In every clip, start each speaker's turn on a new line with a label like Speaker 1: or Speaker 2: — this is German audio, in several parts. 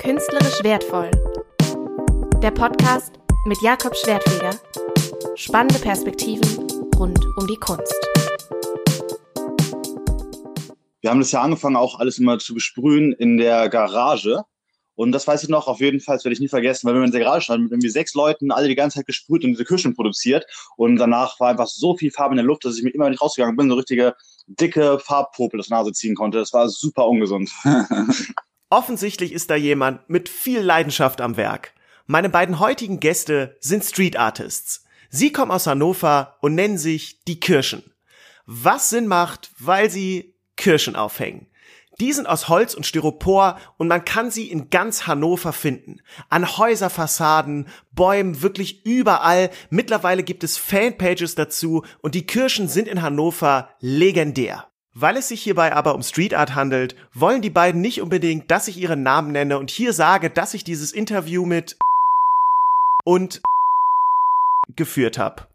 Speaker 1: Künstlerisch wertvoll. Der Podcast mit Jakob Schwertfeger. Spannende Perspektiven rund um die Kunst.
Speaker 2: Wir haben das ja angefangen, auch alles immer zu besprühen in der Garage. Und das weiß ich noch, auf jeden Fall, das werde ich nie vergessen, weil wir in der Garage standen mit irgendwie sechs Leuten, alle die ganze Zeit gesprüht und diese Küchen produziert. Und danach war einfach so viel Farbe in der Luft, dass ich mir immer nicht rausgegangen bin, so richtige dicke Farbpopel aus der Nase ziehen konnte. Das war super ungesund.
Speaker 3: Offensichtlich ist da jemand mit viel Leidenschaft am Werk. Meine beiden heutigen Gäste sind Street Artists. Sie kommen aus Hannover und nennen sich die Kirschen. Was Sinn macht, weil sie Kirschen aufhängen. Die sind aus Holz und Styropor und man kann sie in ganz Hannover finden. An Häuserfassaden, Bäumen, wirklich überall. Mittlerweile gibt es Fanpages dazu und die Kirschen sind in Hannover legendär. Weil es sich hierbei aber um Street Art handelt, wollen die beiden nicht unbedingt, dass ich ihren Namen nenne und hier sage, dass ich dieses Interview mit und geführt habe.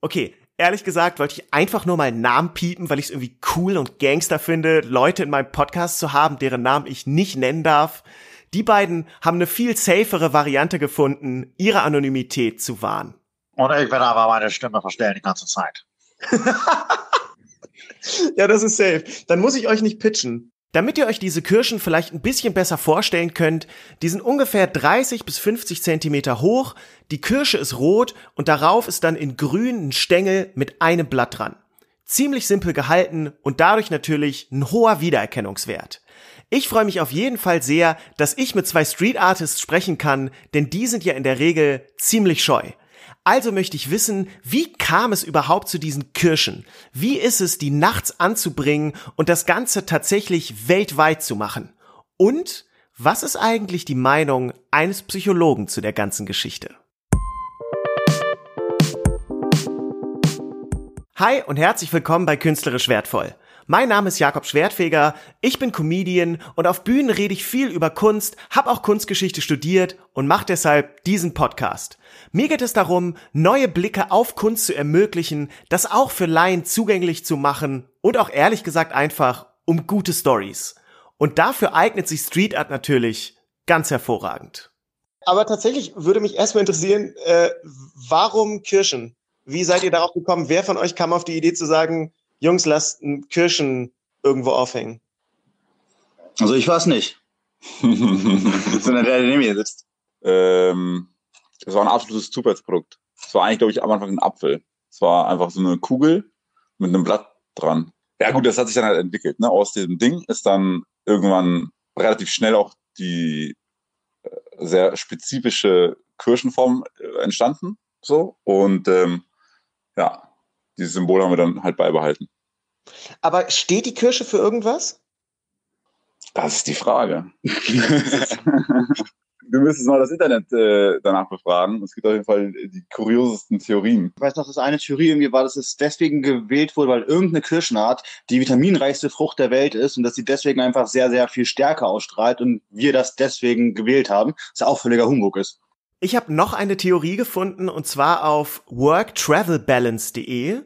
Speaker 3: Okay, ehrlich gesagt wollte ich einfach nur meinen Namen piepen, weil ich es irgendwie cool und Gangster finde, Leute in meinem Podcast zu haben, deren Namen ich nicht nennen darf. Die beiden haben eine viel safere Variante gefunden, ihre Anonymität zu wahren.
Speaker 4: Und ich werde aber meine Stimme verstellen die ganze Zeit.
Speaker 3: ja, das ist safe. Dann muss ich euch nicht pitchen. Damit ihr euch diese Kirschen vielleicht ein bisschen besser vorstellen könnt, die sind ungefähr 30 bis 50 Zentimeter hoch, die Kirsche ist rot und darauf ist dann in grün ein Stängel mit einem Blatt dran. Ziemlich simpel gehalten und dadurch natürlich ein hoher Wiedererkennungswert. Ich freue mich auf jeden Fall sehr, dass ich mit zwei Street Artists sprechen kann, denn die sind ja in der Regel ziemlich scheu. Also möchte ich wissen, wie kam es überhaupt zu diesen Kirschen? Wie ist es, die nachts anzubringen und das Ganze tatsächlich weltweit zu machen? Und was ist eigentlich die Meinung eines Psychologen zu der ganzen Geschichte? Hi und herzlich willkommen bei Künstlerisch Wertvoll. Mein Name ist Jakob Schwertfeger, ich bin Comedian und auf Bühnen rede ich viel über Kunst, habe auch Kunstgeschichte studiert und mache deshalb diesen Podcast. Mir geht es darum, neue Blicke auf Kunst zu ermöglichen, das auch für Laien zugänglich zu machen und auch ehrlich gesagt einfach um gute Stories. Und dafür eignet sich Street Art natürlich ganz hervorragend. Aber tatsächlich würde mich erstmal interessieren, äh, warum Kirschen? Wie seid ihr darauf gekommen? Wer von euch kam auf die Idee zu sagen, Jungs, lasst Kirschen irgendwo aufhängen?
Speaker 2: Also ich war es nicht. Sondern der, der neben mir sitzt.
Speaker 5: Ähm, das war ein absolutes Zufallsprodukt. Es war eigentlich, glaube ich, am Anfang ein Apfel. Es war einfach so eine Kugel mit einem Blatt dran. Ja gut, das hat sich dann halt entwickelt. Ne? Aus dem Ding ist dann irgendwann relativ schnell auch die äh, sehr spezifische Kirschenform äh, entstanden. So. Und ähm, ja, dieses Symbol haben wir dann halt beibehalten.
Speaker 3: Aber steht die Kirsche für irgendwas?
Speaker 5: Das ist die Frage. du müsstest mal das Internet äh, danach befragen. Es gibt auf jeden Fall die kuriosesten Theorien.
Speaker 2: Ich weiß noch, dass eine Theorie irgendwie war, dass es deswegen gewählt wurde, weil irgendeine Kirschenart die vitaminreichste Frucht der Welt ist und dass sie deswegen einfach sehr, sehr viel Stärke ausstrahlt und wir das deswegen gewählt haben, was auch völliger Humbug ist.
Speaker 3: Ich habe noch eine Theorie gefunden und zwar auf worktravelbalance.de.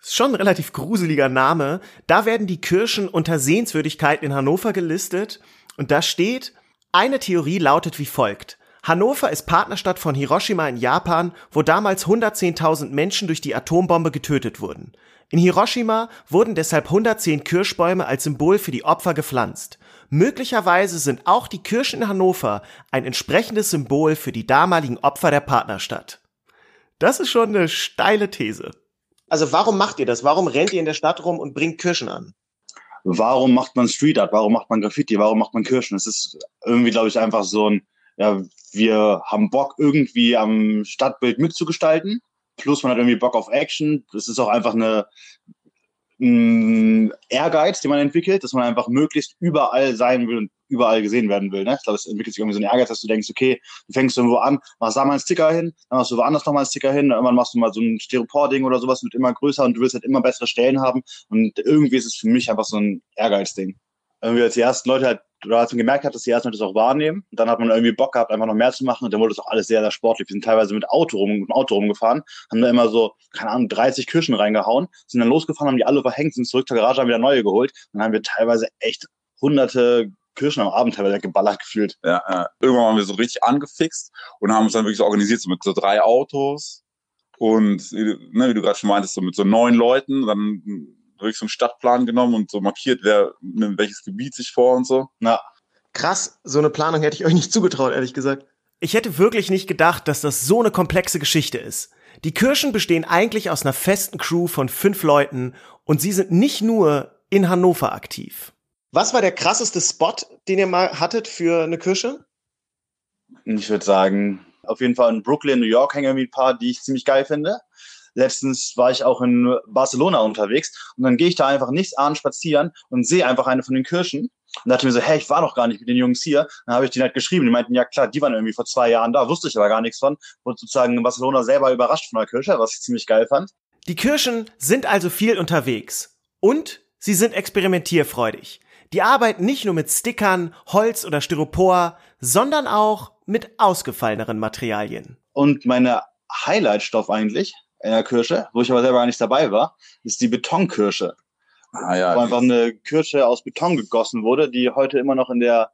Speaker 3: Ist schon ein relativ gruseliger Name. Da werden die Kirschen unter Sehenswürdigkeiten in Hannover gelistet und da steht, eine Theorie lautet wie folgt. Hannover ist Partnerstadt von Hiroshima in Japan, wo damals 110.000 Menschen durch die Atombombe getötet wurden. In Hiroshima wurden deshalb 110 Kirschbäume als Symbol für die Opfer gepflanzt. Möglicherweise sind auch die Kirschen in Hannover ein entsprechendes Symbol für die damaligen Opfer der Partnerstadt. Das ist schon eine steile These. Also warum macht ihr das? Warum rennt ihr in der Stadt rum und bringt Kirschen an?
Speaker 2: Warum macht man Street Art? Warum macht man Graffiti? Warum macht man Kirschen? Es ist irgendwie, glaube ich, einfach so ein, ja, wir haben Bock irgendwie am Stadtbild mitzugestalten. Plus man hat irgendwie Bock auf Action. Das ist auch einfach eine, ein Ehrgeiz, den man entwickelt, dass man einfach möglichst überall sein will und überall gesehen werden will. Ne? Ich glaube, es entwickelt sich irgendwie so ein Ehrgeiz, dass du denkst, okay, du fängst irgendwo an, machst da mal einen Sticker hin, dann machst du woanders nochmal einen Sticker hin, dann irgendwann machst du mal so ein Styropor-Ding oder sowas, wird immer größer und du willst halt immer bessere Stellen haben. Und irgendwie ist es für mich einfach so ein Ehrgeiz-Ding. Irgendwie als die ersten Leute halt oder als man gemerkt hat, dass die ersten Leute das auch wahrnehmen. Und dann hat man irgendwie Bock gehabt, einfach noch mehr zu machen. Und dann wurde es auch alles sehr, sehr sportlich. Wir sind teilweise mit Auto rum, mit dem Auto rumgefahren, haben da immer so, keine Ahnung, 30 Kirschen reingehauen, sind dann losgefahren, haben die alle verhängt, sind zurück zur Garage, haben wieder neue geholt. Und dann haben wir teilweise echt hunderte Kirschen am Abend teilweise geballert gefühlt.
Speaker 5: Ja, ja. Irgendwann waren wir so richtig angefixt und haben uns dann wirklich so organisiert, so mit so drei Autos und ne, wie du gerade schon meintest, so mit so neun Leuten, dann wirklich so einen Stadtplan genommen und so markiert, wer in welches Gebiet sich vor und so.
Speaker 2: Na,
Speaker 3: Krass, so eine Planung hätte ich euch nicht zugetraut, ehrlich gesagt. Ich hätte wirklich nicht gedacht, dass das so eine komplexe Geschichte ist. Die Kirschen bestehen eigentlich aus einer festen Crew von fünf Leuten und sie sind nicht nur in Hannover aktiv. Was war der krasseste Spot, den ihr mal hattet für eine Kirsche?
Speaker 2: ich würde sagen, auf jeden Fall in Brooklyn, New York hängen irgendwie ein paar, die ich ziemlich geil finde. Letztens war ich auch in Barcelona unterwegs und dann gehe ich da einfach nichts an spazieren und sehe einfach eine von den Kirschen und dachte mir so, hey, ich war doch gar nicht mit den Jungs hier. Dann habe ich denen halt geschrieben. Die meinten, ja klar, die waren irgendwie vor zwei Jahren da, wusste ich aber gar nichts von. Wurde sozusagen in Barcelona selber überrascht von der Kirsche, was ich ziemlich geil fand.
Speaker 3: Die Kirschen sind also viel unterwegs. Und sie sind experimentierfreudig. Die arbeiten nicht nur mit Stickern, Holz oder Styropor, sondern auch mit ausgefalleneren Materialien.
Speaker 2: Und meine Highlightstoff eigentlich in der Kirsche, wo ich aber selber gar nicht dabei war, ist die Betonkirsche.
Speaker 5: Ah ja.
Speaker 2: Wo einfach eine Kirsche aus Beton gegossen wurde, die heute immer noch in der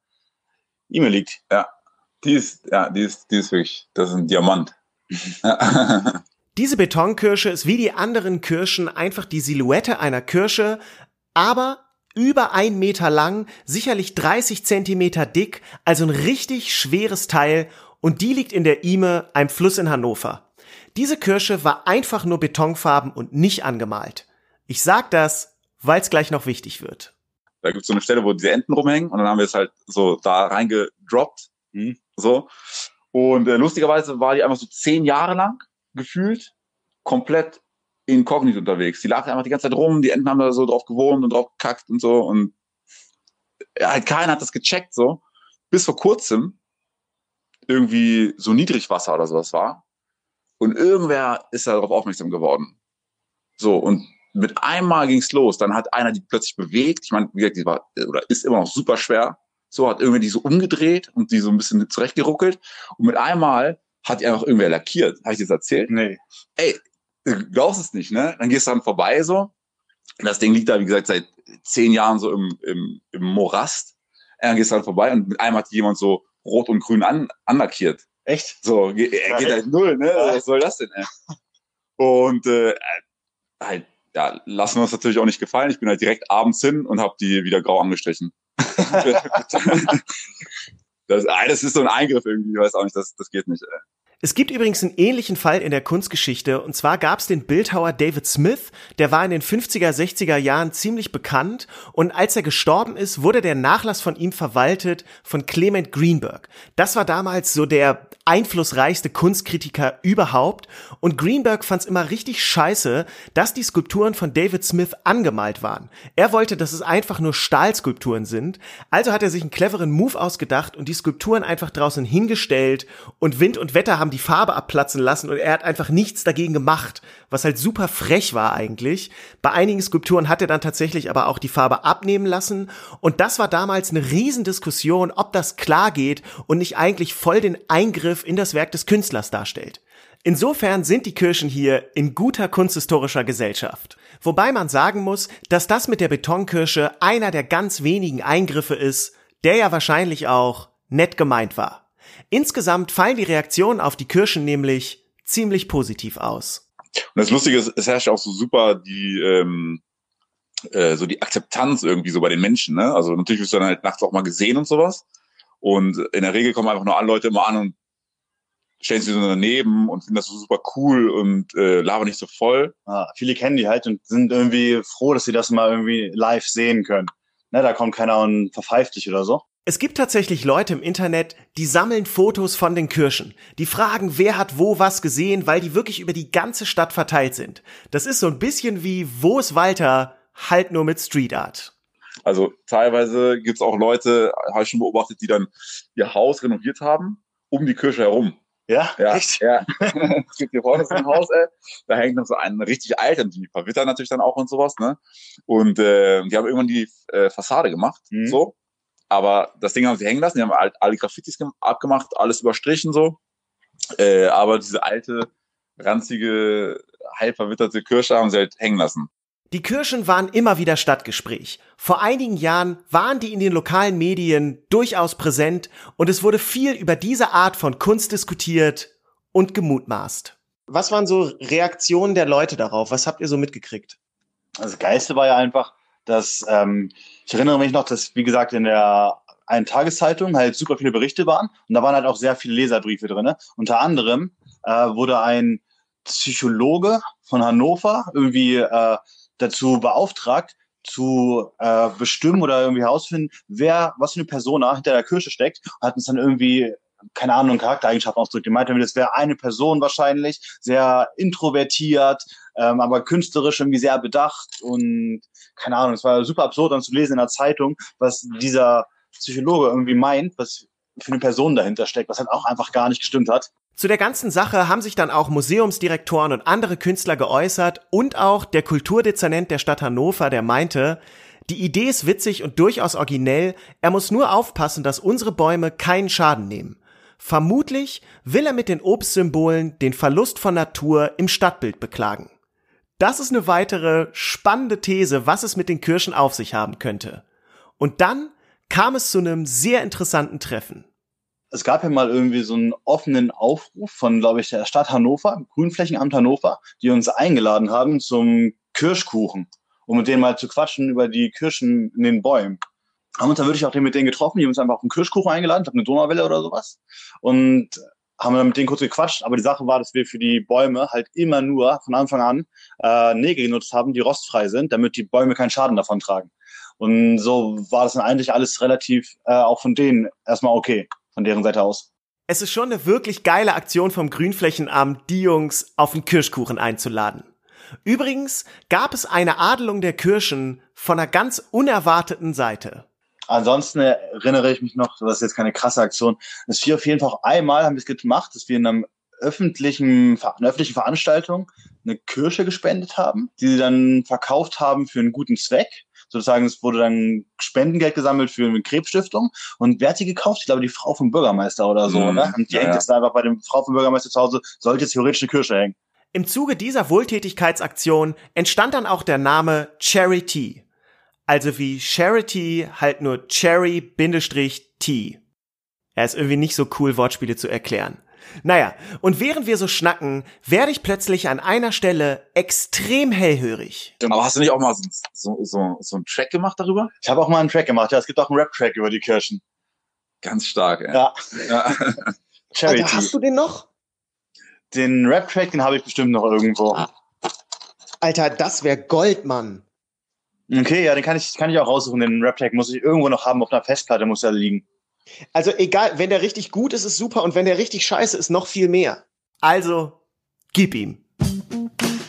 Speaker 2: E-Mail liegt.
Speaker 5: Ja. Die ist, ja, die ist, die ist wirklich, das ist ein Diamant.
Speaker 3: Diese Betonkirsche ist wie die anderen Kirschen einfach die Silhouette einer Kirsche, aber über ein Meter lang, sicherlich 30 Zentimeter dick, also ein richtig schweres Teil und die liegt in der Ime, einem Fluss in Hannover. Diese Kirsche war einfach nur betonfarben und nicht angemalt. Ich sag das, weil es gleich noch wichtig wird.
Speaker 5: Da gibt's so eine Stelle, wo diese Enten rumhängen und dann haben wir es halt so da reingedroppt.
Speaker 2: Mhm.
Speaker 5: So. Und äh, lustigerweise war die einfach so zehn Jahre lang gefühlt komplett inkognito unterwegs. Die lag einfach die ganze Zeit rum, die Enten haben da so drauf gewohnt und drauf gekackt und so und ja, halt keiner hat das gecheckt so. Bis vor kurzem irgendwie so Niedrigwasser oder sowas war. Und irgendwer ist da darauf aufmerksam geworden. So, und mit einmal ging's los. Dann hat einer die plötzlich bewegt. Ich meine, wie gesagt, die war oder ist immer noch super schwer. So hat irgendwer die so umgedreht und die so ein bisschen zurechtgeruckelt. Und mit einmal hat die einfach irgendwer lackiert. Habe ich das erzählt?
Speaker 2: Nee.
Speaker 5: Ey, du glaubst es nicht, ne? Dann gehst du dann vorbei so. Das Ding liegt da, wie gesagt, seit zehn Jahren so im, im, im Morast. Dann gehst du dann vorbei und mit einmal hat jemand so rot und grün an, anlackiert.
Speaker 2: Echt?
Speaker 5: So, er geht halt null, ne? Was soll das denn, ey? Und äh, halt, ja, lassen wir uns natürlich auch nicht gefallen. Ich bin halt direkt abends hin und habe die wieder grau angestrichen. das, ah, das ist so ein Eingriff irgendwie, ich weiß auch nicht, das, das geht nicht. Ey.
Speaker 3: Es gibt übrigens einen ähnlichen Fall in der Kunstgeschichte. Und zwar gab es den Bildhauer David Smith, der war in den 50er, 60er Jahren ziemlich bekannt. Und als er gestorben ist, wurde der Nachlass von ihm verwaltet von Clement Greenberg. Das war damals so der einflussreichste Kunstkritiker überhaupt. Und Greenberg fand es immer richtig scheiße, dass die Skulpturen von David Smith angemalt waren. Er wollte, dass es einfach nur Stahlskulpturen sind, also hat er sich einen cleveren Move ausgedacht und die Skulpturen einfach draußen hingestellt und Wind und Wetter haben die Farbe abplatzen lassen und er hat einfach nichts dagegen gemacht, was halt super frech war eigentlich. Bei einigen Skulpturen hat er dann tatsächlich aber auch die Farbe abnehmen lassen und das war damals eine Riesendiskussion, ob das klar geht und nicht eigentlich voll den Eingriff in das Werk des Künstlers darstellt. Insofern sind die Kirschen hier in guter kunsthistorischer Gesellschaft. Wobei man sagen muss, dass das mit der Betonkirsche einer der ganz wenigen Eingriffe ist, der ja wahrscheinlich auch nett gemeint war. Insgesamt fallen die Reaktionen auf die Kirschen nämlich ziemlich positiv aus.
Speaker 5: Und das Lustige ist, es herrscht auch so super die, ähm, äh, so die Akzeptanz irgendwie so bei den Menschen. Ne? Also natürlich wirst du dann halt nachts auch mal gesehen und sowas. Und in der Regel kommen einfach nur alle Leute immer an und stellen sich so daneben und finden das so super cool und äh, labern nicht so voll.
Speaker 2: Ah, viele kennen die halt und sind irgendwie froh, dass sie das mal irgendwie live sehen können. Ne, da kommt keiner und verpfeift dich oder so.
Speaker 3: Es gibt tatsächlich Leute im Internet, die sammeln Fotos von den Kirschen. Die fragen, wer hat wo was gesehen, weil die wirklich über die ganze Stadt verteilt sind. Das ist so ein bisschen wie Wo ist Walter, halt nur mit Street Art.
Speaker 5: Also teilweise gibt's auch Leute, habe ich schon beobachtet, die dann ihr Haus renoviert haben, um die Kirche herum.
Speaker 2: Ja?
Speaker 5: Ja,
Speaker 2: Echt?
Speaker 5: ja. es gibt hier vorne so ein Haus, ey. Da hängt noch so ein richtig alter, die verwittern natürlich dann auch und sowas, ne? Und äh, die haben irgendwann die äh, Fassade gemacht,
Speaker 2: Mhm.
Speaker 5: so. Aber das Ding haben sie hängen lassen, die haben halt alle Graffitis gem- abgemacht, alles überstrichen so. Äh, aber diese alte, ranzige, halb verwitterte Kirsche haben sie halt hängen lassen.
Speaker 3: Die Kirschen waren immer wieder Stadtgespräch. Vor einigen Jahren waren die in den lokalen Medien durchaus präsent und es wurde viel über diese Art von Kunst diskutiert und gemutmaßt. Was waren so Reaktionen der Leute darauf? Was habt ihr so mitgekriegt?
Speaker 2: Also das Geiste war ja einfach, dass ähm, ich erinnere mich noch, dass wie gesagt in der einen Tageszeitung halt super viele Berichte waren und da waren halt auch sehr viele Leserbriefe drin. Unter anderem äh, wurde ein Psychologe von Hannover irgendwie äh, dazu beauftragt, zu äh, bestimmen oder irgendwie herausfinden, wer, was für eine Persona hinter der Kirche steckt, hat uns dann irgendwie keine Ahnung, Charaktereigenschaften ausdrückt. Die meinte, das wäre eine Person wahrscheinlich, sehr introvertiert, ähm, aber künstlerisch irgendwie sehr bedacht und keine Ahnung, es war super absurd dann zu lesen in der Zeitung, was dieser Psychologe irgendwie meint, was für eine Person dahinter steckt, was halt auch einfach gar nicht gestimmt hat.
Speaker 3: Zu der ganzen Sache haben sich dann auch Museumsdirektoren und andere Künstler geäußert und auch der Kulturdezernent der Stadt Hannover, der meinte, die Idee ist witzig und durchaus originell, er muss nur aufpassen, dass unsere Bäume keinen Schaden nehmen. Vermutlich will er mit den Obstsymbolen den Verlust von Natur im Stadtbild beklagen. Das ist eine weitere spannende These, was es mit den Kirschen auf sich haben könnte. Und dann kam es zu einem sehr interessanten Treffen
Speaker 2: es gab ja mal irgendwie so einen offenen Aufruf von, glaube ich, der Stadt Hannover, Grünflächenamt Hannover, die uns eingeladen haben zum Kirschkuchen, um mit denen mal zu quatschen über die Kirschen in den Bäumen. Haben uns dann wirklich auch mit denen getroffen, die haben uns einfach auf einen Kirschkuchen eingeladen, ich glaube eine Donauwelle oder sowas. Und haben dann mit denen kurz gequatscht, aber die Sache war, dass wir für die Bäume halt immer nur von Anfang an äh, Nägel genutzt haben, die rostfrei sind, damit die Bäume keinen Schaden davon tragen. Und so war das dann eigentlich alles relativ äh, auch von denen erstmal okay von deren Seite aus.
Speaker 3: Es ist schon eine wirklich geile Aktion vom Grünflächenamt, die Jungs auf den Kirschkuchen einzuladen. Übrigens gab es eine Adelung der Kirschen von einer ganz unerwarteten Seite.
Speaker 2: Ansonsten erinnere ich mich noch, das ist jetzt keine krasse Aktion, dass wir auf jeden Fall einmal haben wir es gemacht, dass wir in einem öffentlichen, einer öffentlichen Veranstaltung eine Kirsche gespendet haben, die sie dann verkauft haben für einen guten Zweck sozusagen, es wurde dann Spendengeld gesammelt für eine Krebsstiftung. Und wer hat die gekauft? Ich glaube, die Frau vom Bürgermeister oder so, mhm. ne? Und die ja, hängt jetzt ja. einfach bei dem Frau vom Bürgermeister zu Hause, sollte jetzt theoretisch eine Kirsche hängen.
Speaker 3: Im Zuge dieser Wohltätigkeitsaktion entstand dann auch der Name Charity. Also wie Charity halt nur Cherry-T. Er ist irgendwie nicht so cool, Wortspiele zu erklären. Naja, und während wir so schnacken, werde ich plötzlich an einer Stelle extrem hellhörig.
Speaker 5: Aber hast du nicht auch mal so, so, so, so einen Track gemacht darüber?
Speaker 2: Ich habe auch mal einen Track gemacht, ja. Es gibt auch einen Rap-Track über die Kirchen.
Speaker 5: Ganz stark, ey.
Speaker 2: Ja.
Speaker 3: ja. Charity. Alter, hast du den noch?
Speaker 2: Den Rap-Track, den habe ich bestimmt noch irgendwo.
Speaker 3: Alter, das wäre Gold, Mann.
Speaker 2: Okay, ja, den kann ich, kann ich auch raussuchen. Den Rap-Track muss ich irgendwo noch haben. Auf einer Festplatte muss er liegen.
Speaker 3: Also egal, wenn der richtig gut ist, ist super und wenn der richtig scheiße ist, noch viel mehr. Also, gib ihm.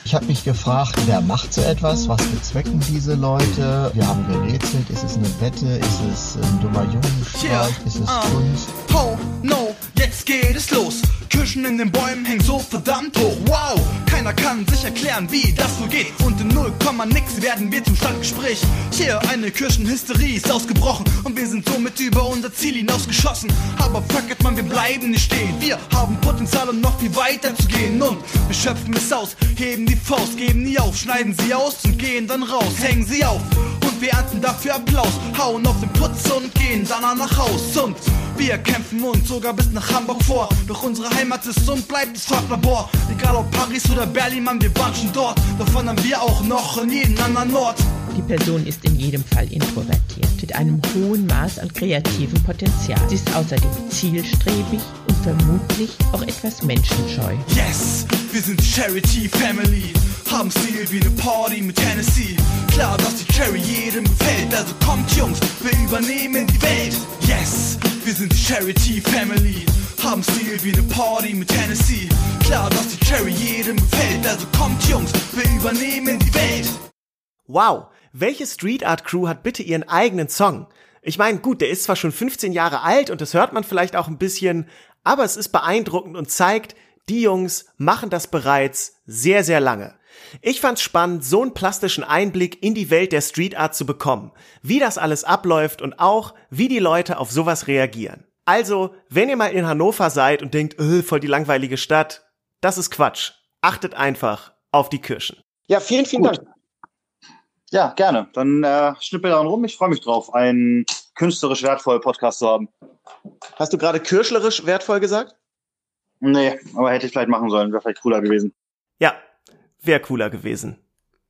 Speaker 6: Ich habe mich gefragt, wer macht so etwas? Was bezwecken diese Leute? Wir haben gerätselt. Ist es eine Wette? Ist es ein dummer Jungenstreich? Yeah. Ist es uh. Kunst?
Speaker 7: Oh, no, jetzt geht es los. Kirschen in den Bäumen hängen so verdammt hoch. Wow, keiner kann sich erklären, wie das so geht. Und in 0, nix werden wir zum Stadtgespräch. Hier eine Kirchenhysterie ist ausgebrochen und wir sind somit über unser Ziel hinausgeschossen. Aber fuck it, man, wir bleiben nicht stehen. Wir haben Potenzial, um noch viel weiter zu gehen. Und wir schöpfen es aus, heben die Faust, geben nie auf, schneiden sie aus und gehen dann raus, hängen sie auf. Wir ernten dafür Applaus, hauen auf den Putz und gehen dann nach Haus. Und wir kämpfen uns sogar bis nach Hamburg vor. Doch unsere Heimat ist und bleibt das Farblabor. Egal ob Paris oder Berlin, man, wir waren schon dort. Davon haben wir auch noch in jedem anderen Ort.
Speaker 8: Die Person ist in jedem Fall introvertiert, mit einem hohen Maß an kreativem Potenzial. Sie ist außerdem zielstrebig und vermutlich auch etwas menschenscheu.
Speaker 7: Yes, wir sind Charity Family, haben Stil wie eine Party mit Tennessee. Klar, dass die Cherry jedem gefällt, also kommt Jungs, wir übernehmen die Welt. Yes, wir sind Charity Family, haben Stil wie eine Party mit Tennessee. Klar, dass die Cherry jedem gefällt, also kommt Jungs, wir übernehmen die Welt.
Speaker 3: Wow, welche Street Art Crew hat bitte ihren eigenen Song? Ich meine, gut, der ist zwar schon 15 Jahre alt und das hört man vielleicht auch ein bisschen, aber es ist beeindruckend und zeigt, die Jungs machen das bereits sehr, sehr lange. Ich fand's spannend, so einen plastischen Einblick in die Welt der Street Art zu bekommen, wie das alles abläuft und auch, wie die Leute auf sowas reagieren. Also, wenn ihr mal in Hannover seid und denkt, öh, voll die langweilige Stadt, das ist Quatsch. Achtet einfach auf die Kirschen. Ja, vielen, vielen Gut. Dank.
Speaker 2: Ja, gerne. Dann äh, schnippel daran rum. Ich freue mich drauf, einen künstlerisch wertvollen Podcast zu haben.
Speaker 3: Hast du gerade kirschlerisch wertvoll gesagt?
Speaker 2: Nee, aber hätte ich vielleicht machen sollen. Wäre vielleicht cooler gewesen.
Speaker 3: Ja, wäre cooler gewesen.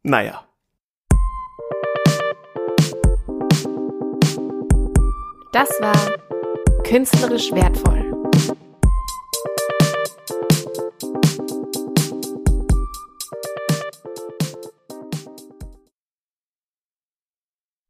Speaker 3: Naja.
Speaker 1: Das war künstlerisch wertvoll.